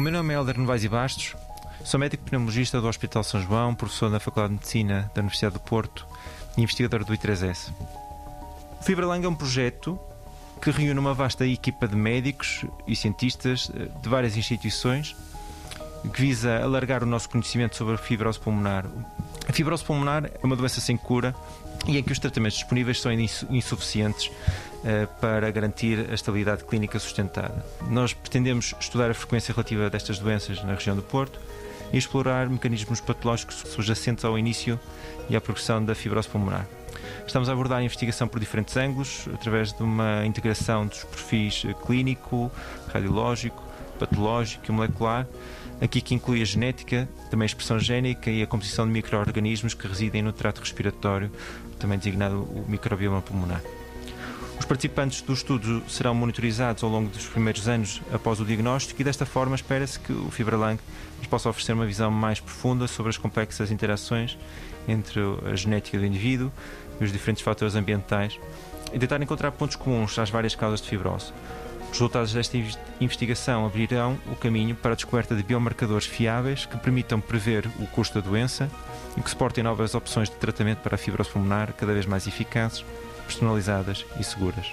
meu nome é Helder Novaes e Bastos, sou médico pneumologista do Hospital São João, professor na Faculdade de Medicina da Universidade do Porto e investigador do I3S. O FibraLang é um projeto que reúne uma vasta equipa de médicos e cientistas eh, de várias instituições que visa alargar o nosso conhecimento sobre a fibrose pulmonar. A fibrose pulmonar é uma doença sem cura e em que os tratamentos disponíveis são insuficientes uh, para garantir a estabilidade clínica sustentada. Nós pretendemos estudar a frequência relativa destas doenças na região do Porto e explorar mecanismos patológicos subjacentes ao início e à progressão da fibrose pulmonar. Estamos a abordar a investigação por diferentes ângulos, através de uma integração dos perfis clínico, radiológico, patológico e molecular, aqui que inclui a genética, também a expressão génica e a composição de micro-organismos que residem no trato respiratório, também designado o microbioma pulmonar. Os participantes do estudo serão monitorizados ao longo dos primeiros anos após o diagnóstico e desta forma espera-se que o FibraLang nos possa oferecer uma visão mais profunda sobre as complexas interações entre a genética do indivíduo e os diferentes fatores ambientais e tentar encontrar pontos comuns às várias causas de fibrose. Os resultados desta investigação abrirão o caminho para a descoberta de biomarcadores fiáveis que permitam prever o custo da doença e que suportem novas opções de tratamento para a fibrose pulmonar cada vez mais eficazes, personalizadas e seguras.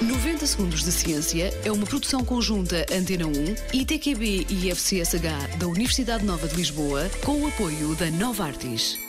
90 Segundos de Ciência é uma produção conjunta Antena 1, ITQB e FCSH da Universidade Nova de Lisboa, com o apoio da Nova Artis.